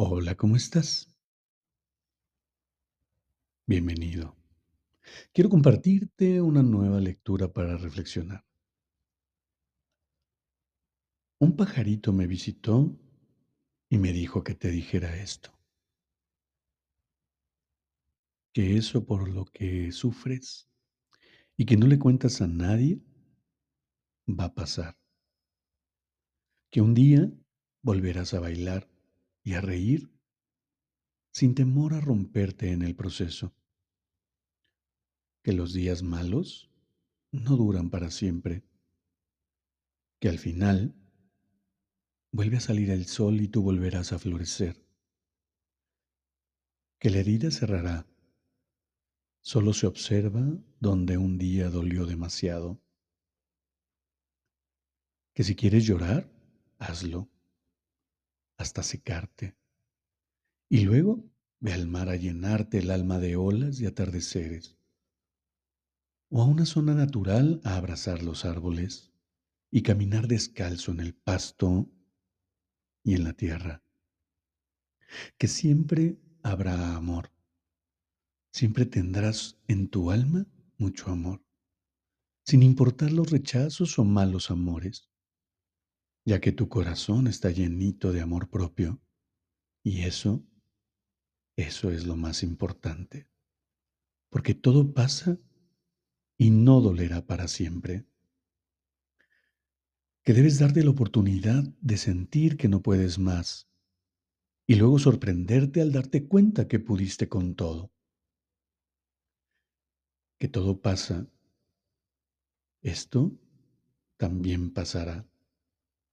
Hola, ¿cómo estás? Bienvenido. Quiero compartirte una nueva lectura para reflexionar. Un pajarito me visitó y me dijo que te dijera esto. Que eso por lo que sufres y que no le cuentas a nadie va a pasar. Que un día volverás a bailar y a reír sin temor a romperte en el proceso. Que los días malos no duran para siempre. Que al final vuelve a salir el sol y tú volverás a florecer. Que la herida cerrará. Solo se observa donde un día dolió demasiado. Que si quieres llorar, hazlo hasta secarte. Y luego ve al mar a llenarte el alma de olas y atardeceres. O a una zona natural a abrazar los árboles y caminar descalzo en el pasto y en la tierra. Que siempre habrá amor. Siempre tendrás en tu alma mucho amor, sin importar los rechazos o malos amores ya que tu corazón está llenito de amor propio. Y eso, eso es lo más importante. Porque todo pasa y no dolerá para siempre. Que debes darte la oportunidad de sentir que no puedes más y luego sorprenderte al darte cuenta que pudiste con todo. Que todo pasa. Esto también pasará.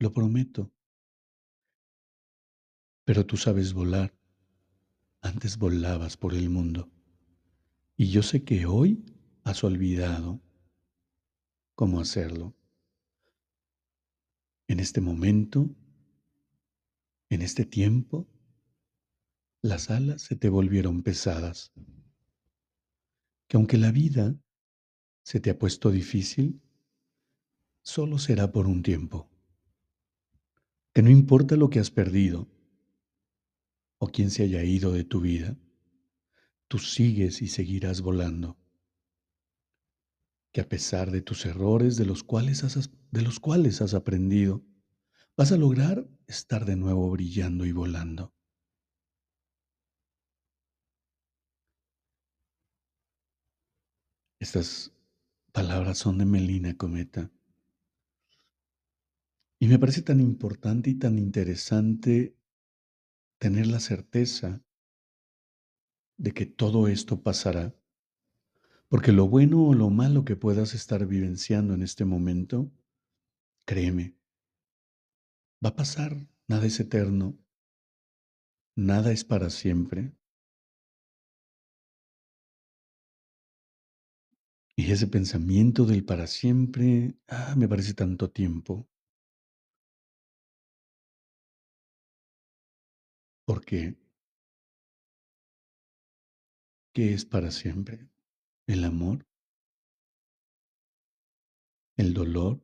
Lo prometo. Pero tú sabes volar. Antes volabas por el mundo. Y yo sé que hoy has olvidado cómo hacerlo. En este momento, en este tiempo, las alas se te volvieron pesadas. Que aunque la vida se te ha puesto difícil, solo será por un tiempo que no importa lo que has perdido o quién se haya ido de tu vida, tú sigues y seguirás volando. Que a pesar de tus errores de los cuales has, de los cuales has aprendido, vas a lograr estar de nuevo brillando y volando. Estas palabras son de Melina Cometa. Y me parece tan importante y tan interesante tener la certeza de que todo esto pasará. Porque lo bueno o lo malo que puedas estar vivenciando en este momento, créeme, va a pasar, nada es eterno, nada es para siempre. Y ese pensamiento del para siempre, ah, me parece tanto tiempo. Porque, ¿qué es para siempre? ¿El amor? ¿El dolor?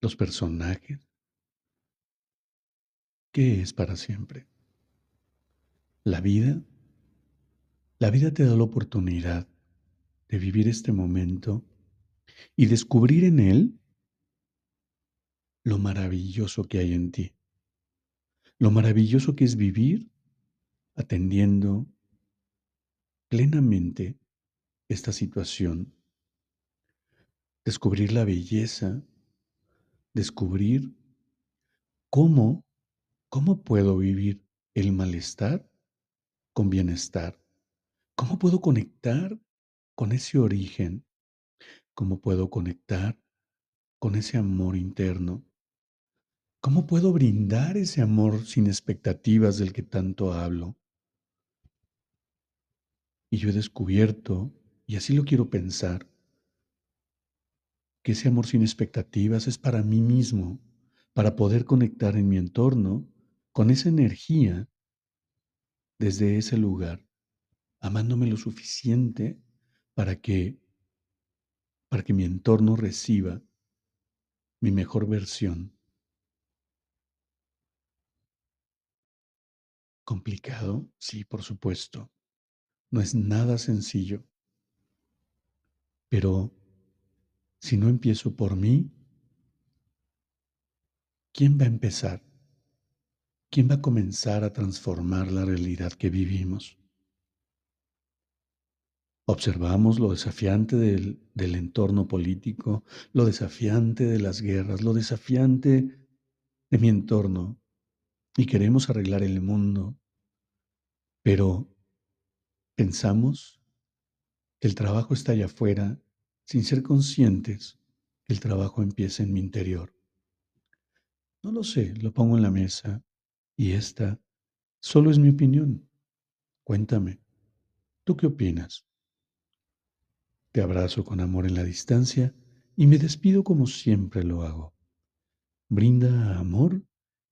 ¿Los personajes? ¿Qué es para siempre? La vida. La vida te da la oportunidad de vivir este momento y descubrir en él lo maravilloso que hay en ti, lo maravilloso que es vivir atendiendo plenamente esta situación, descubrir la belleza, descubrir cómo, cómo puedo vivir el malestar con bienestar, cómo puedo conectar con ese origen, ¿Cómo puedo conectar con ese amor interno? ¿Cómo puedo brindar ese amor sin expectativas del que tanto hablo? Y yo he descubierto, y así lo quiero pensar, que ese amor sin expectativas es para mí mismo, para poder conectar en mi entorno con esa energía desde ese lugar, amándome lo suficiente para que para que mi entorno reciba mi mejor versión. ¿Complicado? Sí, por supuesto. No es nada sencillo. Pero si no empiezo por mí, ¿quién va a empezar? ¿Quién va a comenzar a transformar la realidad que vivimos? Observamos lo desafiante del, entorno político, lo desafiante de las guerras, lo desafiante de mi entorno y queremos arreglar el mundo, pero pensamos que el trabajo está allá afuera sin ser conscientes que el trabajo empieza en mi interior. No lo sé, lo pongo en la mesa y esta solo es mi opinión. Cuéntame, ¿tú qué opinas? Te abrazo con amor en la distancia y me despido como siempre lo hago. Brinda amor